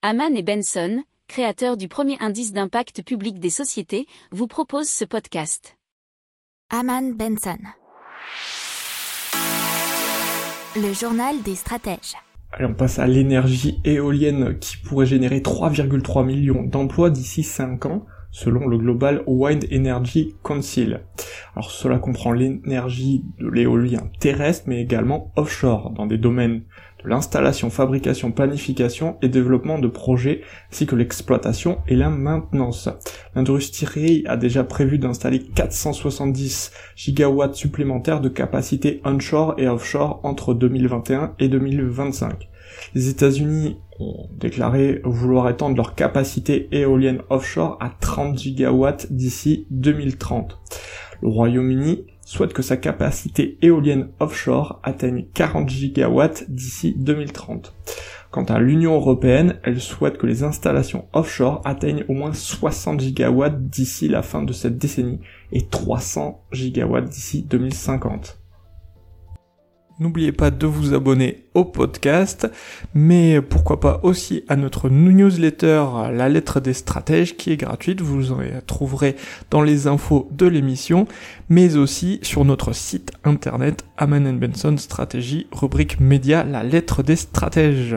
Haman et Benson, créateurs du premier indice d'impact public des sociétés, vous proposent ce podcast. Haman Benson. Le journal des stratèges. Allez, on passe à l'énergie éolienne qui pourrait générer 3,3 millions d'emplois d'ici 5 ans, selon le Global Wind Energy Council. Alors cela comprend l'énergie de l'éolien terrestre, mais également offshore, dans des domaines de l'installation, fabrication, planification et développement de projets, ainsi que l'exploitation et la maintenance. L'industrie a déjà prévu d'installer 470 gigawatts supplémentaires de capacité onshore et offshore entre 2021 et 2025. Les États-Unis ont déclaré vouloir étendre leur capacité éolienne offshore à 30 gigawatts d'ici 2030. Le Royaume-Uni souhaite que sa capacité éolienne offshore atteigne 40 gigawatts d'ici 2030. Quant à l'Union européenne, elle souhaite que les installations offshore atteignent au moins 60 gigawatts d'ici la fin de cette décennie et 300 gigawatts d'ici 2050. N'oubliez pas de vous abonner au podcast, mais pourquoi pas aussi à notre newsletter La lettre des stratèges qui est gratuite, vous en trouverez dans les infos de l'émission, mais aussi sur notre site internet Aman Benson Stratégie, rubrique média La lettre des stratèges.